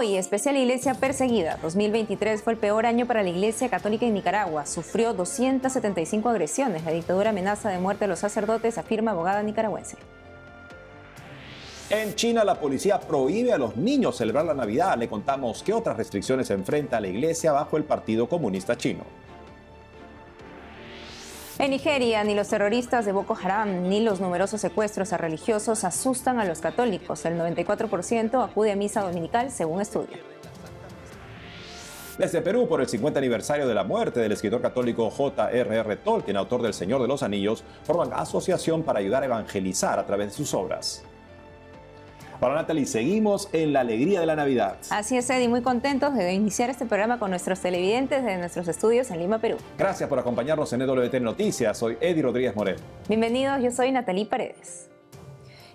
Hoy, especial Iglesia Perseguida. 2023 fue el peor año para la Iglesia Católica en Nicaragua. Sufrió 275 agresiones. La dictadura amenaza de muerte a los sacerdotes, afirma abogada nicaragüense. En China, la policía prohíbe a los niños celebrar la Navidad. Le contamos qué otras restricciones enfrenta la Iglesia bajo el Partido Comunista Chino. En Nigeria, ni los terroristas de Boko Haram ni los numerosos secuestros a religiosos asustan a los católicos. El 94% acude a misa dominical, según estudio. Desde Perú, por el 50 aniversario de la muerte del escritor católico J.R.R. Tolkien, autor del Señor de los Anillos, forman asociación para ayudar a evangelizar a través de sus obras. Para Natalie, seguimos en la alegría de la Navidad. Así es, Eddie, muy contentos de iniciar este programa con nuestros televidentes de nuestros estudios en Lima, Perú. Gracias por acompañarnos en EWT Noticias. Soy Eddie Rodríguez Morel. Bienvenidos, yo soy Natalie Paredes.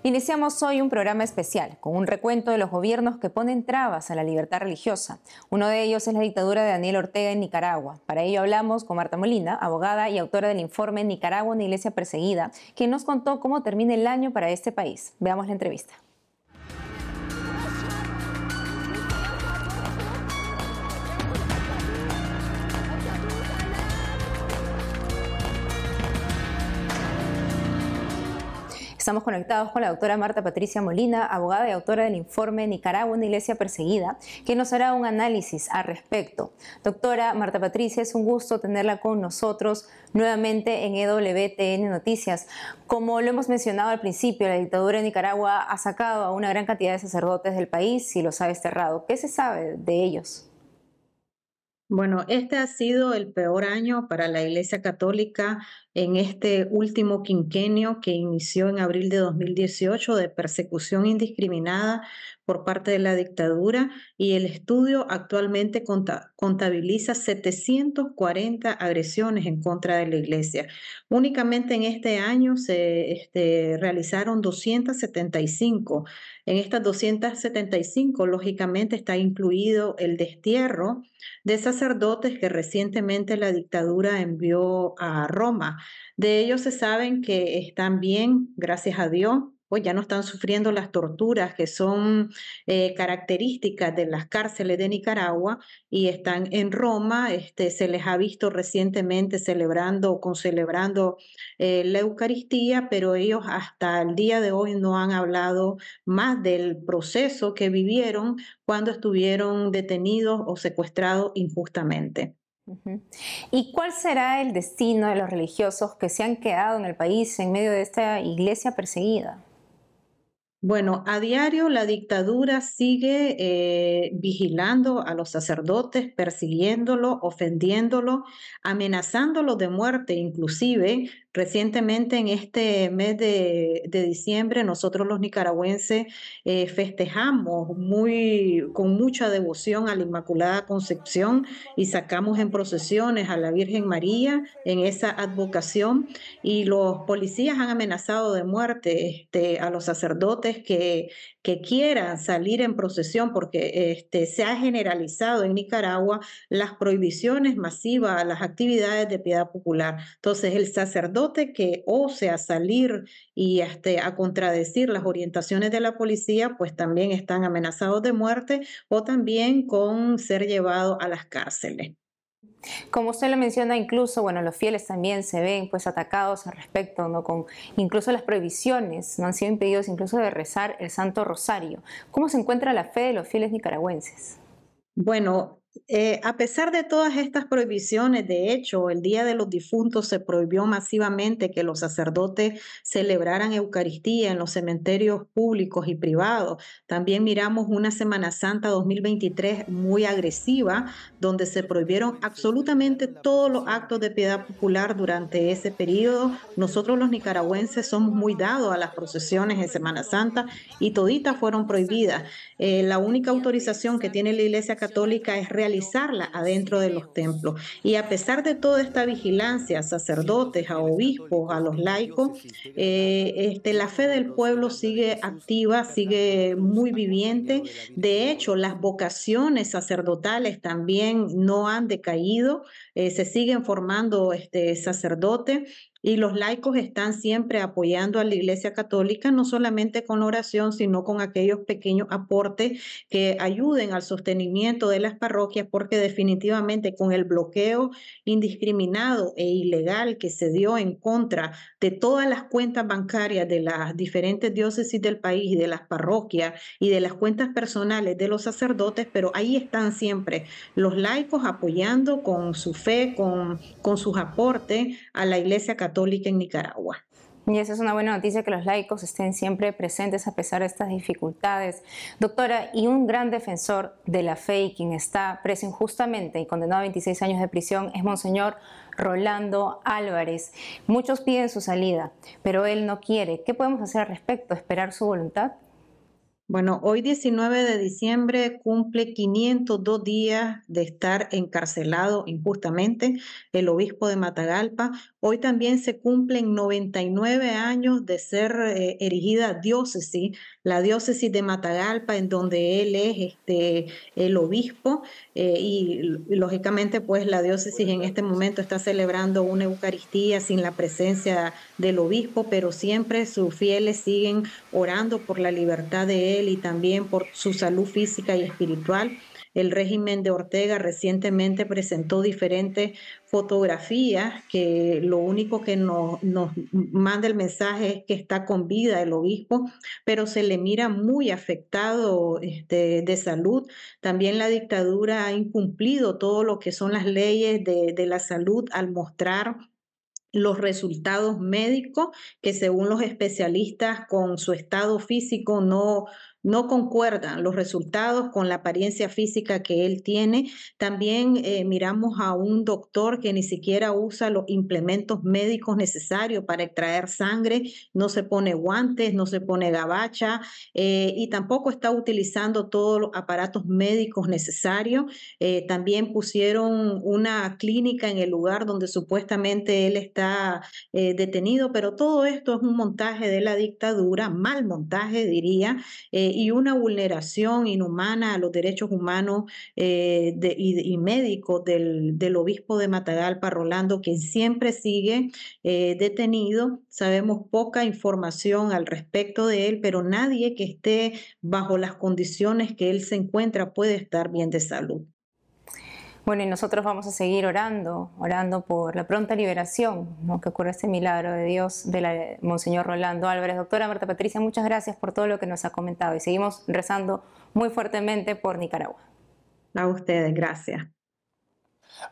Iniciamos hoy un programa especial con un recuento de los gobiernos que ponen trabas a la libertad religiosa. Uno de ellos es la dictadura de Daniel Ortega en Nicaragua. Para ello hablamos con Marta Molina, abogada y autora del informe Nicaragua, una iglesia perseguida, quien nos contó cómo termina el año para este país. Veamos la entrevista. Estamos conectados con la doctora Marta Patricia Molina, abogada y autora del informe Nicaragua, una iglesia perseguida, que nos hará un análisis al respecto. Doctora Marta Patricia, es un gusto tenerla con nosotros nuevamente en EWTN Noticias. Como lo hemos mencionado al principio, la dictadura de Nicaragua ha sacado a una gran cantidad de sacerdotes del país y los ha desterrado. ¿Qué se sabe de ellos? Bueno, este ha sido el peor año para la Iglesia Católica en este último quinquenio que inició en abril de 2018 de persecución indiscriminada por parte de la dictadura y el estudio actualmente contabiliza 740 agresiones en contra de la iglesia. Únicamente en este año se este, realizaron 275. En estas 275, lógicamente, está incluido el destierro de sacerdotes que recientemente la dictadura envió a Roma. De ellos se saben que están bien, gracias a Dios, pues ya no están sufriendo las torturas que son eh, características de las cárceles de Nicaragua y están en Roma. Este, se les ha visto recientemente celebrando o concelebrando eh, la Eucaristía, pero ellos hasta el día de hoy no han hablado más del proceso que vivieron cuando estuvieron detenidos o secuestrados injustamente. ¿Y cuál será el destino de los religiosos que se han quedado en el país en medio de esta iglesia perseguida? Bueno, a diario la dictadura sigue eh, vigilando a los sacerdotes, persiguiéndolo, ofendiéndolo, amenazándolo de muerte, inclusive Recientemente, en este mes de, diciembre, nosotros los nicaragüenses eh, festejamos muy, con mucha devoción a la Inmaculada Concepción y sacamos en procesiones a la Virgen María en esa advocación y los policías han amenazado de muerte este, a los sacerdotes que, que quieran salir en procesión porque este, se ha generalizado en Nicaragua las prohibiciones masivas a las actividades de piedad popular. Entonces, el sacerdote que osea salir y este, a contradecir las orientaciones de la policía, pues también están amenazados de muerte o también con ser llevados a las cárceles. Como usted lo menciona, incluso, bueno, los fieles también se ven pues atacados al respecto, ¿no? Con incluso las prohibiciones, no han sido impedidos incluso de rezar el Santo Rosario. ¿Cómo se encuentra la fe de los fieles nicaragüenses? Bueno, eh, a pesar de todas estas prohibiciones, de hecho, el Día de los Difuntos se prohibió masivamente que los sacerdotes celebraran Eucaristía en los cementerios públicos y privados. También miramos una Semana Santa 2023 muy agresiva, donde se prohibieron absolutamente todos los actos de piedad popular durante ese periodo. Nosotros los nicaragüenses somos muy dados a las procesiones en Semana Santa y toditas fueron prohibidas. Eh, la única autorización que tiene la Iglesia Católica es realizarla adentro de los templos. Y a pesar de toda esta vigilancia sacerdotes, a obispos, a los laicos, eh, este, la fe del pueblo sigue activa, sigue muy viviente. De hecho, las vocaciones sacerdotales también no han decaído, eh, se siguen formando este, sacerdotes Y los laicos están siempre apoyando a la Iglesia Católica, no solamente con oración, sino con aquellos pequeños aportes que ayuden al sostenimiento de las parroquias, porque definitivamente con el bloqueo indiscriminado e ilegal que se dio en contra de todas las cuentas bancarias de las diferentes diócesis del país y de las parroquias y de las cuentas personales de los sacerdotes, pero ahí están siempre los laicos apoyando con su fe, con, con sus aportes a la Iglesia Católica en Nicaragua. Y esa es una buena noticia que los laicos estén siempre presentes a pesar de estas dificultades. Doctora, y un gran defensor de la fe y quien está preso injustamente y condenado a 26 años de prisión es Monseñor Rolando Álvarez. Muchos piden su salida, pero él no quiere. ¿Qué podemos hacer al respecto? ¿Esperar su voluntad? Bueno, hoy 19 de diciembre cumple 502 días de estar encarcelado injustamente el obispo de Matagalpa. Hoy también se cumplen 99 años de ser eh, erigida diócesis, la diócesis de Matagalpa, en donde él es este, el obispo. Eh, y, lógicamente, pues la diócesis en este momento está celebrando una Eucaristía sin la presencia del obispo, pero siempre sus fieles siguen orando por la libertad de él y también por su salud física y espiritual. El régimen de Ortega recientemente presentó diferentes fotografías que lo único que nos, manda el mensaje es que está con vida el obispo, pero se le mira muy afectado este, de salud. También la dictadura ha incumplido todo lo que son las leyes de la salud al mostrar los resultados médicos que según los especialistas con su estado físico no, no concuerdan los resultados con la apariencia física que él tiene. También eh, miramos a un doctor que ni siquiera usa los implementos médicos necesarios para extraer sangre, no se pone guantes, no se pone gabacha eh, y tampoco está utilizando todos los aparatos médicos necesarios. Eh, también pusieron una clínica en el lugar donde supuestamente él está detenido, pero todo esto es un montaje de la dictadura, mal montaje diría y una vulneración inhumana a los derechos humanos eh, y, médicos del, obispo de Matagalpa, Rolando, quien siempre sigue eh, detenido. Sabemos poca información al respecto de él, pero nadie que esté bajo las condiciones que él se encuentra puede estar bien de salud. Bueno, y nosotros vamos a seguir orando, orando por la pronta liberación, ¿no? que ocurra este milagro de Dios de la Monseñor Rolando Álvarez. Doctora Marta Patricia, muchas gracias por todo lo que nos ha comentado y seguimos rezando muy fuertemente por Nicaragua. A ustedes, gracias.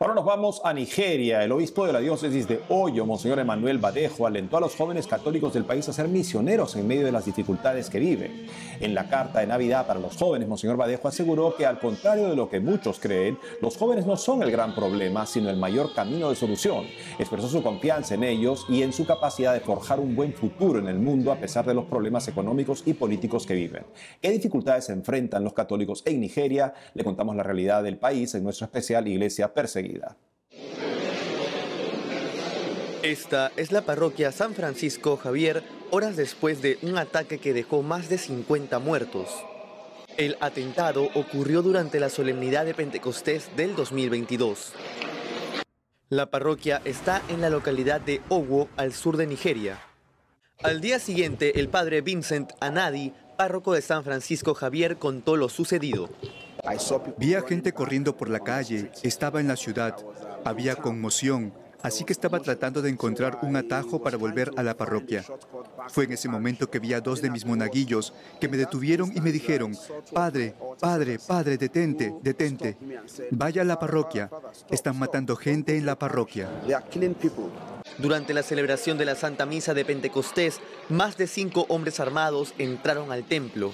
Ahora nos vamos a Nigeria. El obispo de la diócesis de Hoyo, Monseñor Emanuel Badejo, alentó a los jóvenes católicos del país a ser misioneros en medio de las dificultades que viven. En la carta de Navidad para los jóvenes, Monseñor Badejo aseguró que al contrario de lo que muchos creen, los jóvenes no son el gran problema, sino el mayor camino de solución. Expresó su confianza en ellos y en su capacidad de forjar un buen futuro en el mundo a pesar de los problemas económicos y políticos que viven. ¿Qué dificultades enfrentan los católicos en Nigeria? Le contamos la realidad del país en nuestra especial Iglesia Perseguida esta es la parroquia San Francisco Javier, horas después de un ataque que dejó más de 50 muertos. El atentado ocurrió durante la solemnidad de Pentecostés del 2022. La parroquia está en la localidad de Owo, al sur de Nigeria. Al día siguiente, el padre Vincent Anadi, párroco de San Francisco Javier, contó lo sucedido. Vi a gente corriendo por la calle, estaba en la ciudad, había conmoción, así que estaba tratando de encontrar un atajo para volver a la parroquia. Fue en ese momento que vi a dos de mis monaguillos que me detuvieron y me dijeron, Padre, Padre, Padre, detente, detente. Vaya a la parroquia. Están matando gente en la parroquia. Durante la celebración de la Santa Misa de Pentecostés, más de cinco hombres armados entraron al templo.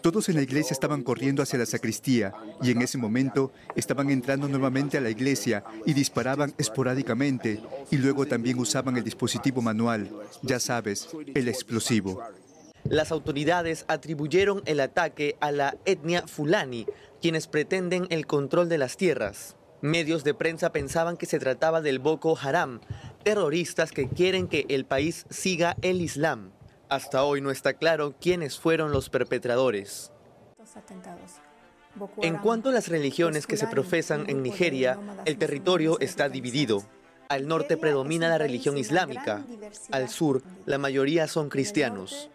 Todos en la iglesia estaban corriendo hacia la sacristía y en ese momento estaban entrando nuevamente a la iglesia y disparaban esporádicamente y luego también usaban el dispositivo manual, ya sabes, el explosivo. Las autoridades atribuyeron el ataque a la etnia fulani, quienes pretenden el control de las tierras. Medios de prensa pensaban que se trataba del Boko Haram, terroristas que quieren que el país siga el Islam. Hasta hoy no está claro quiénes fueron los perpetradores. En cuanto a las religiones que se profesan en Nigeria, el territorio está dividido. Al norte predomina la religión islámica, al sur la mayoría son cristianos.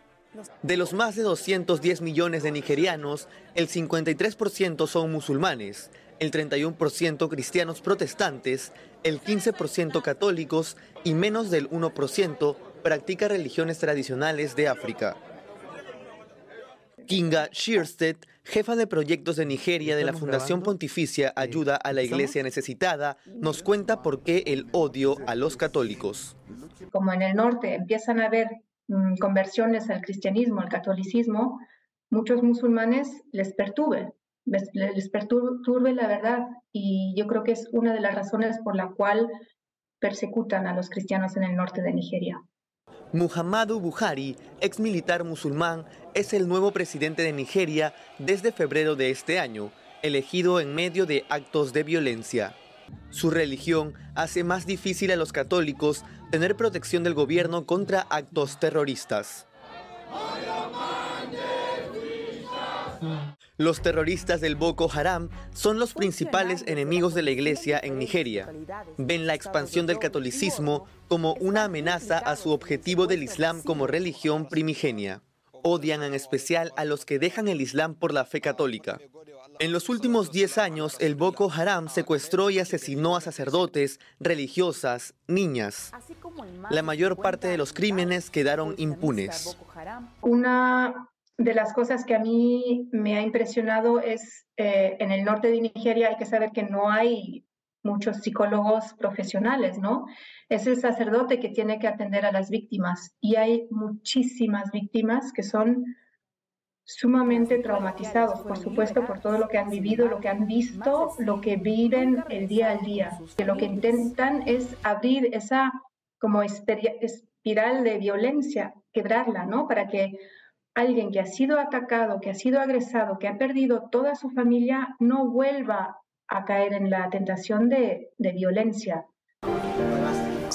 De los más de 210 millones de nigerianos, el 53% son musulmanes, el 31% cristianos protestantes, el 15% católicos y menos del 1% practica religiones tradicionales de África. Kinga Shearstead, jefa de proyectos de Nigeria de la Fundación Pontificia Ayuda a la Iglesia Necesitada, nos cuenta por qué el odio a los católicos. Como en el norte empiezan a haber mm, conversiones al cristianismo, al catolicismo, muchos musulmanes les perturbe, les, les perturbe la verdad y yo creo que es una de las razones por la cual persecutan a los cristianos en el norte de Nigeria. Muhammadu Buhari, ex militar musulmán, es el nuevo presidente de Nigeria desde febrero de este año, elegido en medio de actos de violencia. Su religión hace más difícil a los católicos tener protección del gobierno contra actos terroristas. Los terroristas del Boko Haram son los principales enemigos de la iglesia en Nigeria. Ven la expansión del catolicismo como una amenaza a su objetivo del Islam como religión primigenia. Odian en especial a los que dejan el Islam por la fe católica. En los últimos 10 años, el Boko Haram secuestró y asesinó a sacerdotes, religiosas, niñas. La mayor parte de los crímenes quedaron impunes. Una de las cosas que a mí me ha impresionado es eh, en el norte de Nigeria hay que saber que no hay muchos psicólogos profesionales, ¿no? Es el sacerdote que tiene que atender a las víctimas y hay muchísimas víctimas que son sumamente traumatizados, por supuesto, por todo lo que han vivido, lo que han visto, lo que viven el día al día. Que lo que intentan es abrir esa como espiral de violencia, quebrarla, ¿no? Para que alguien que ha sido atacado, que ha sido agresado, que ha perdido toda su familia, no vuelva a caer en la tentación de, violencia.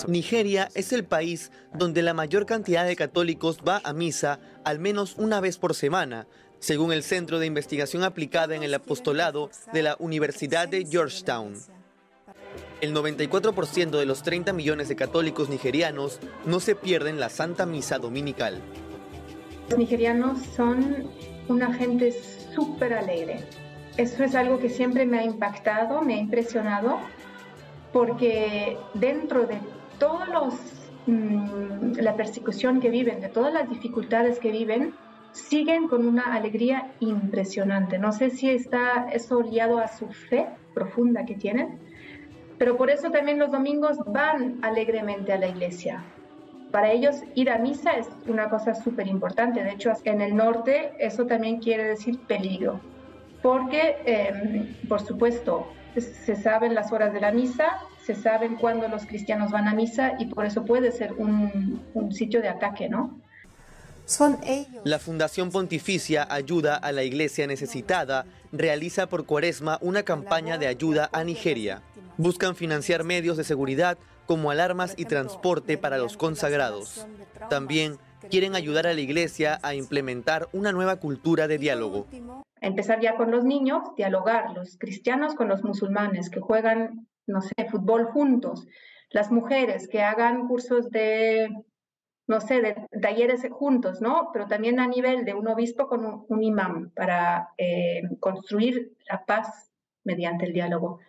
Nigeria es el país donde la mayor cantidad de católicos va a misa al menos una vez por semana, según el Centro de Investigación Aplicada en el Apostolado de la Universidad de Georgetown. El 94% de los 30 millones de católicos nigerianos no se pierden la Santa Misa Dominical. Los nigerianos son una gente súper alegre. Eso es algo que siempre me ha impactado, me ha impresionado, porque dentro de todos los mm, la persecución que viven, de todas las dificultades que viven, siguen con una alegría impresionante. No sé si está eso liado a su fe profunda que tienen, pero por eso también los domingos van alegremente a la iglesia. Para ellos ir a misa es una cosa súper importante. De hecho, en el norte eso también quiere decir peligro, porque, em, por supuesto, se saben las horas de la misa, se saben cuándo los cristianos van a misa y por eso puede ser un, un sitio de ataque, ¿no? Son ellos. La Fundación Pontificia Ayuda a la Iglesia Necesitada realiza por cuaresma una campaña de ayuda a Nigeria. Buscan financiar medios de seguridad como alarmas y transporte para los consagrados. También quieren ayudar a la iglesia a implementar una nueva cultura de diálogo. Empezar ya con los niños, dialogar, los cristianos con los musulmanes que juegan, no sé, fútbol juntos, las mujeres que hagan cursos de, no sé, de talleres juntos, ¿no? Pero también a nivel de un obispo con un, imán para eh, construir la paz mediante el diálogo.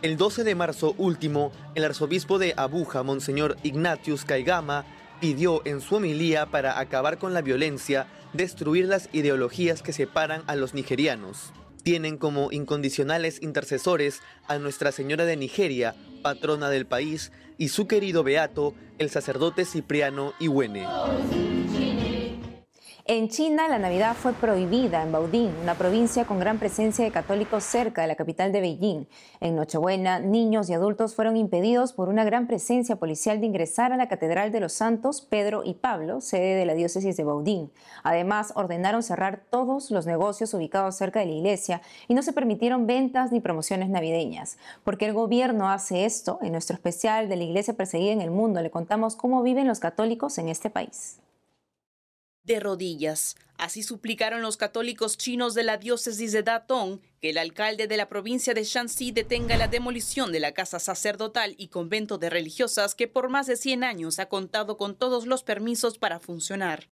El 12 de marzo último, el arzobispo de Abuja, Monseñor Ignatius Caigama, pidió en su homilía para acabar con la violencia, destruir las ideologías que separan a los nigerianos. Tienen como incondicionales intercesores a Nuestra Señora de Nigeria, patrona del país, y su querido beato, el sacerdote Cipriano Iwene. En China, la Navidad fue prohibida en Baoding, una provincia con gran presencia de católicos cerca de la capital de Beijing. En Nochebuena, niños y adultos fueron impedidos por una gran presencia policial de ingresar a la Catedral de los Santos Pedro y Pablo, sede de la diócesis de Baudín. Además, ordenaron cerrar todos los negocios ubicados cerca de la iglesia y no se permitieron ventas ni promociones navideñas. ¿Por qué el gobierno hace esto? En nuestro especial de la iglesia perseguida en el mundo le contamos cómo viven los católicos en este país. De rodillas. Así suplicaron los católicos chinos de la diócesis de Datong que el alcalde de la provincia de Shanxi detenga la demolición de la casa sacerdotal y convento de religiosas que por más de 100 años ha contado con todos los permisos para funcionar.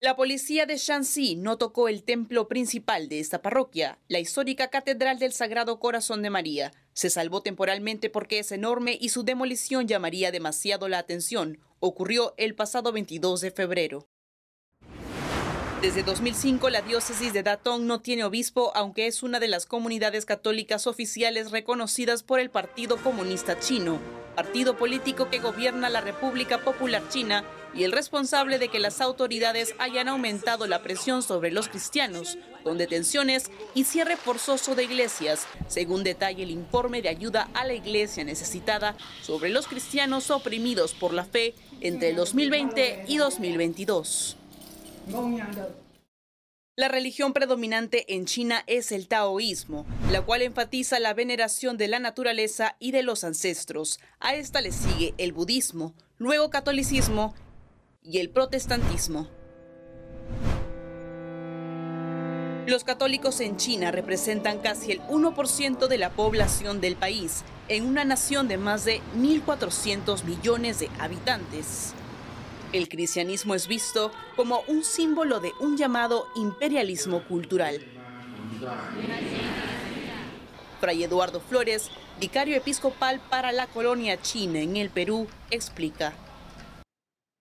La policía de Shanxi no tocó el templo principal de esta parroquia, la histórica Catedral del Sagrado Corazón de María. Se salvó temporalmente porque es enorme y su demolición llamaría demasiado la atención. Ocurrió el pasado 22 de febrero. Desde 2005, la diócesis de Datong no tiene obispo, aunque es una de las comunidades católicas oficiales reconocidas por el Partido Comunista Chino, partido político que gobierna la República Popular China y el responsable de que las autoridades hayan aumentado la presión sobre los cristianos, con detenciones y cierre forzoso de iglesias, según detalla el informe de ayuda a la iglesia necesitada sobre los cristianos oprimidos por la fe entre el 2020 y 2022. La religión predominante en China es el taoísmo, la cual enfatiza la veneración de la naturaleza y de los ancestros. A esta le sigue el budismo, luego catolicismo y el protestantismo. Los católicos en China representan casi el 1% de la población del país, en una nación de más de 1.400 millones de habitantes. El cristianismo es visto como un símbolo de un llamado imperialismo cultural. Fray Eduardo Flores, vicario episcopal para la colonia china en el Perú, explica.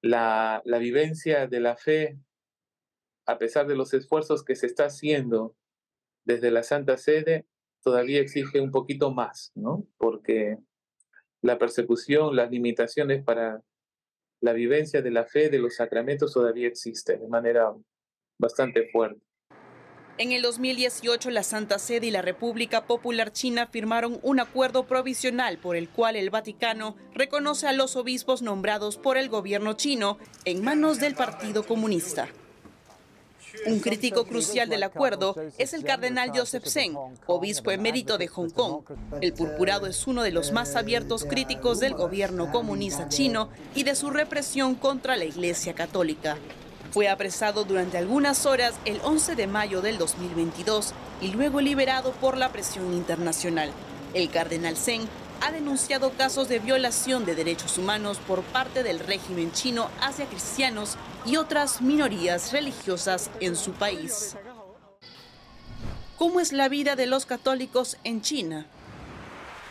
La, vivencia de la fe, a pesar de los esfuerzos que se está haciendo desde la Santa Sede, todavía exige un poquito más, ¿no? Porque la persecución, las limitaciones para la vivencia de la fe de los sacramentos todavía existe de manera bastante fuerte. En el 2018, la Santa Sede y la República Popular China firmaron un acuerdo provisional por el cual el Vaticano reconoce a los obispos nombrados por el gobierno chino en manos del Partido Comunista. Un crítico crucial del acuerdo es el cardenal Joseph Zeng, obispo emérito de Hong Kong. El purpurado es uno de los más abiertos críticos del gobierno comunista chino y de su represión contra la Iglesia Católica. Fue apresado durante algunas horas el 11 de mayo del 2022 y luego liberado por la presión internacional. El cardenal Zeng ha denunciado casos de violación de derechos humanos por parte del régimen chino hacia cristianos y otras minorías religiosas en su país. ¿Cómo es la vida de los católicos en China?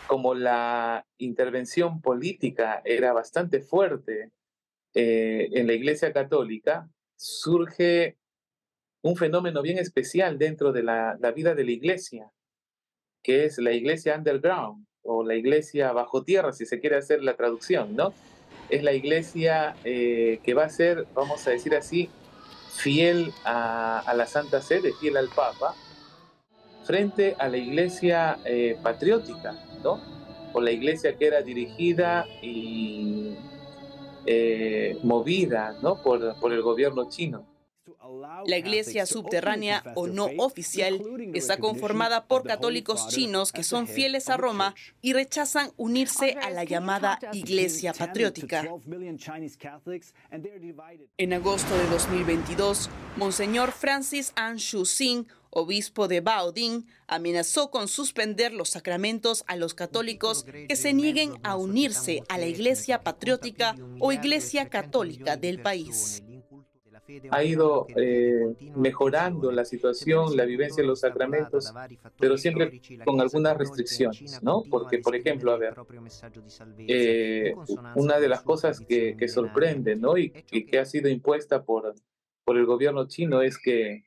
Como la intervención política era bastante fuerte eh, en la Iglesia Católica, surge un fenómeno bien especial dentro de la, la vida de la Iglesia, que es la Iglesia underground o la iglesia bajo tierra, si se quiere hacer la traducción, ¿no? Es la iglesia eh, que va a ser, vamos a decir así, fiel a, la Santa Sede, fiel al Papa, frente a la iglesia eh, patriótica, ¿no? O la iglesia que era dirigida y eh, movida, ¿no? Por, por el gobierno chino. La iglesia subterránea o no oficial está conformada por católicos chinos que son fieles a Roma y rechazan unirse a la llamada Iglesia Patriótica. En agosto de 2022, Monseñor Francis An Shu Sing, obispo de Baoding, amenazó con suspender los sacramentos a los católicos que se nieguen a unirse a la Iglesia Patriótica o Iglesia Católica del país ha ido eh, mejorando la situación, la vivencia de los sacramentos, pero siempre con algunas restricciones, ¿no? Porque, por ejemplo, a ver, eh, una de las cosas que, que sorprende, ¿no? Y, que ha sido impuesta por, por el gobierno chino es que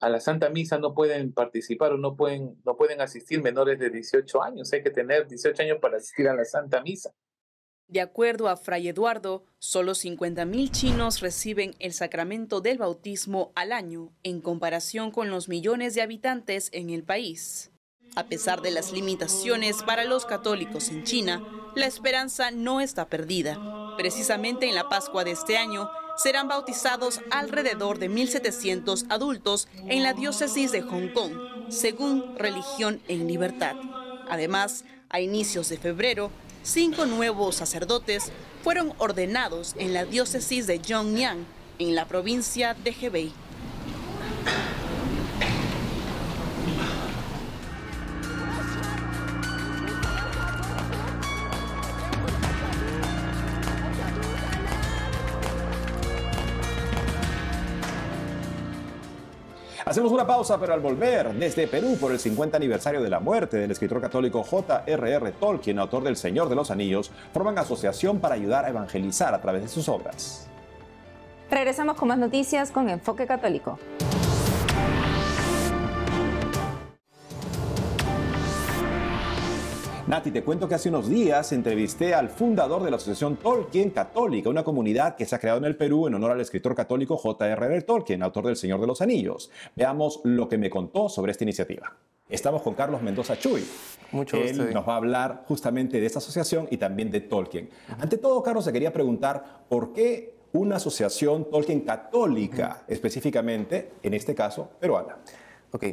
a la Santa Misa no pueden participar o no pueden, no pueden asistir menores de 18 años. Hay que tener 18 años para asistir a la Santa Misa. De acuerdo a Fray Eduardo, solo 50.000 chinos reciben el sacramento del bautismo al año, en comparación con los millones de habitantes en el país. A pesar de las limitaciones para los católicos en China, la esperanza no está perdida. Precisamente en la Pascua de este año, serán bautizados alrededor de 1.700 adultos en la diócesis de Hong Kong, según Religión en Libertad. Además, a inicios de febrero, cinco nuevos sacerdotes fueron ordenados en la diócesis de Zhongyang, en la provincia de Hebei. Hacemos una pausa, pero al volver, desde Perú, por el 50 aniversario de la muerte del escritor católico J.R.R. Tolkien, autor del Señor de los Anillos, forman asociación para ayudar a evangelizar a través de sus obras. Regresamos con más noticias con Enfoque Católico. Nati, te cuento que hace unos días entrevisté al fundador de la Asociación Tolkien Católica, una comunidad que se ha creado en el Perú en honor al escritor católico J.R.R. Tolkien, autor del Señor de los Anillos. Veamos lo que me contó sobre esta iniciativa. Estamos con Carlos Mendoza Chuy. Mucho gusto. Él nos va a hablar justamente de esta asociación y también de Tolkien. Ante todo, Carlos, se quería preguntar por qué una asociación Tolkien católica, específicamente, en este caso, peruana. Ok,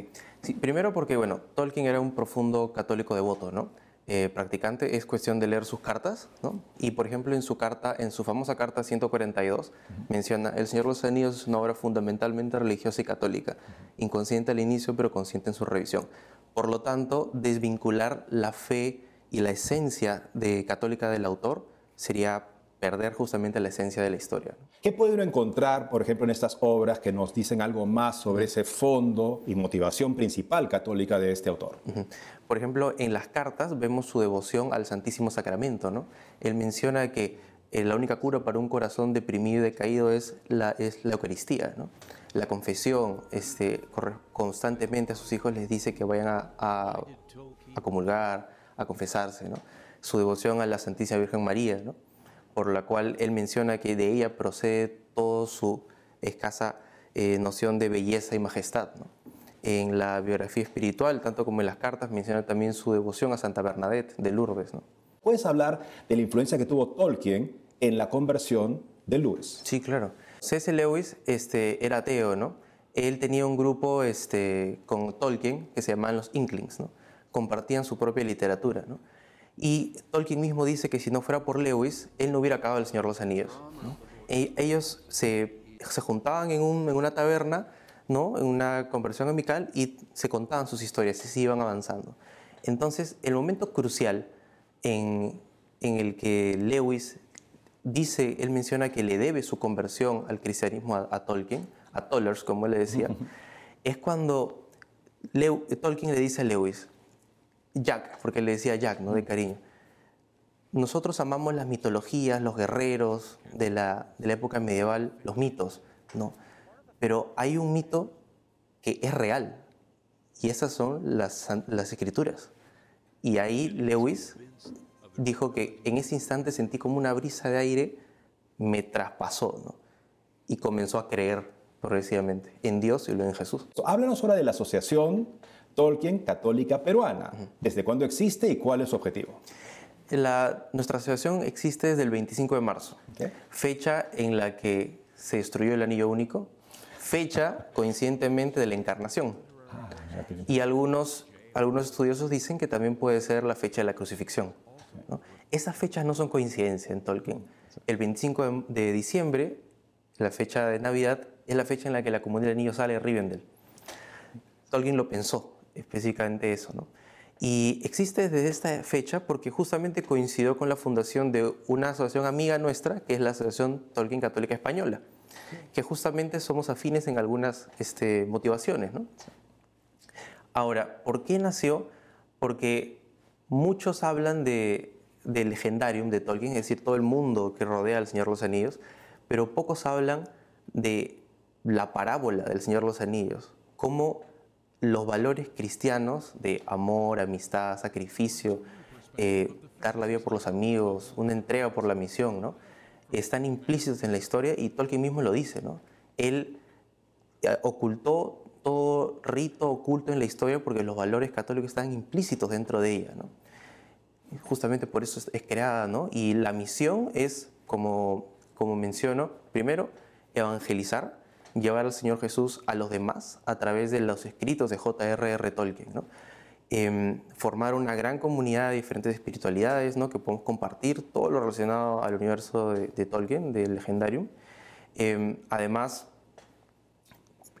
sí, primero porque, bueno, Tolkien era un profundo católico devoto, ¿no? Eh, practicante, es cuestión de leer sus cartas, ¿no? Y por ejemplo, en su carta, en su famosa carta 142, menciona: El Señor de los Anillos es una obra fundamentalmente religiosa y católica, inconsciente al inicio, pero consciente en su revisión. Por lo tanto, desvincular la fe y la esencia de católica del autor sería perder justamente la esencia de la historia. ¿Qué puede uno encontrar, por ejemplo, en estas obras que nos dicen algo más sobre ese fondo y motivación principal católica de este autor? Por ejemplo, en las cartas vemos su devoción al Santísimo Sacramento. ¿no? Él menciona que eh, la única cura para un corazón deprimido y decaído es la, es la Eucaristía. ¿no? La confesión, este, constantemente a sus hijos les dice que vayan a, a, a comulgar, a confesarse. ¿no? Su devoción a la Santísima Virgen María. ¿no? Por la cual él menciona que de ella procede toda su escasa eh, noción de belleza y majestad. En la biografía espiritual, tanto como en las cartas, menciona también su devoción a Santa Bernadette de Lourdes. ¿no? ¿Puedes hablar de la influencia que tuvo Tolkien en la conversión de Lewis? Sí, claro. C.S. Lewis este, era ateo, ¿no? Él tenía un grupo este, con Tolkien que se llamaban los Inklings, ¿no? Compartían su propia literatura, ¿no? Y Tolkien mismo dice que si no fuera por Lewis, él no hubiera acabado El Señor de los Anillos. E ellos se, se juntaban en, un, en, una taberna, ¿no? en una conversación amical, y se contaban sus historias y se iban avanzando. Entonces, el momento crucial en, en el que Lewis dice, él menciona que le debe su conversión al cristianismo a, a Tolkien, a Tollers, como él le decía, es cuando Tolkien le dice a Lewis, Jack, porque le decía Jack, ¿no? De cariño. Nosotros amamos las mitologías, los guerreros de la, de la época medieval, los mitos, ¿no? Pero hay un mito que es real, y esas son las, las escrituras. Y ahí Lewis dijo que en ese instante sentí como una brisa de aire me traspasó, ¿no? Y comenzó a creer progresivamente en Dios y luego en Jesús. Háblanos ahora de la asociación Tolkien Católica Peruana. ¿Desde cuándo existe y cuál es su objetivo? La, nuestra asociación existe desde el 25 de marzo, okay. fecha en la que se destruyó el anillo único, fecha coincidentemente de la encarnación. Ah, y algunos, algunos estudiosos dicen que también puede ser la fecha de la crucifixión. ¿no? Esas fechas no son coincidencia en Tolkien. El 25 de, de, diciembre, la fecha de Navidad, es la fecha en la que la comunidad del anillo sale de Rivendell. Tolkien lo pensó, específicamente eso. ¿no? Y existe desde esta fecha porque justamente coincidió con la fundación de una asociación amiga nuestra, que es la Asociación Tolkien Católica Española, que justamente somos afines en algunas este, motivaciones. ¿no? Ahora, ¿por qué nació? Porque muchos hablan de, del legendarium de Tolkien, es decir, todo el mundo que rodea al Señor de los Anillos, pero pocos hablan de la parábola del Señor de los Anillos, cómo los valores cristianos de amor, amistad, sacrificio, eh, dar la vida por los amigos, una entrega por la misión, ¿no? están implícitos en la historia y Tolkien mismo lo dice. ¿no? Él eh, ocultó todo rito oculto en la historia porque los valores católicos están implícitos dentro de ella. ¿no? Justamente por eso es, creada. ¿no? Y la misión es, como, como menciono, primero, evangelizar, llevar al Señor Jesús a los demás a través de los escritos de J.R.R. Tolkien. ¿no? Eh, formar una gran comunidad de diferentes espiritualidades ¿no? que podemos compartir todo lo relacionado al universo de, de Tolkien, del Legendarium. Em, además,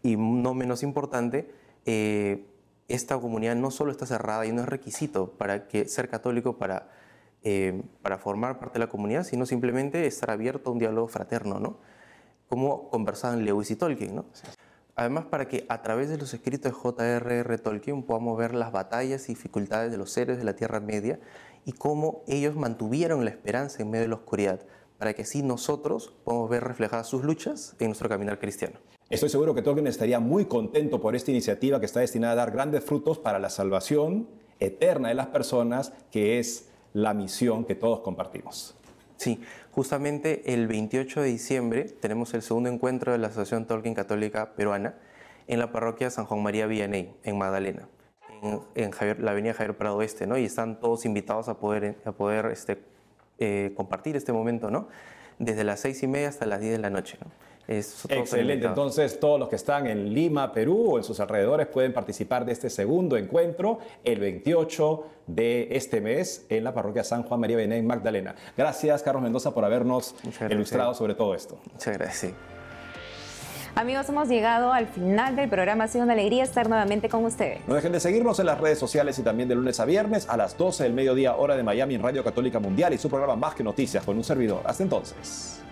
y no menos importante, eh, esta comunidad no solo está cerrada y no es requisito para que ser católico para, eh, para formar parte de la comunidad, sino simplemente estar abierto a un diálogo fraterno, ¿no? Como conversaban Lewis y Tolkien, ¿no? Además, para que a través de los escritos de J.R.R. Tolkien podamos ver las batallas y dificultades de los seres de la Tierra Media y cómo ellos mantuvieron la esperanza en medio de la oscuridad, para que así nosotros podamos ver reflejadas sus luchas en nuestro caminar cristiano. Estoy seguro que Tolkien estaría muy contento por esta iniciativa que está destinada a dar grandes frutos para la salvación eterna de las personas, que es la misión que todos compartimos. Sí, justamente el 28 de diciembre tenemos el segundo encuentro de la Asociación Tolkien Católica Peruana en la parroquia San Juan María Vianney, en Magdalena, en, la avenida Javier Prado Oeste, ¿no? Y están todos invitados a poder, a poder este, eh, compartir este momento, ¿no? Desde las seis y media hasta las 10 de la noche, ¿no? Excelente. Entonces, todos los que están en Lima, Perú o en sus alrededores pueden participar de este segundo encuentro el 28 de este mes en la parroquia San Juan María Bené Magdalena. Gracias, Carlos Mendoza, por habernos ilustrado sobre todo esto. Muchas gracias. Amigos, hemos llegado al final del programa. Ha sido una alegría estar nuevamente con ustedes. No dejen de seguirnos en las redes sociales y también de lunes a viernes a las 12 del mediodía hora de Miami en Radio Católica Mundial y su programa Más que Noticias con un servidor. Hasta entonces.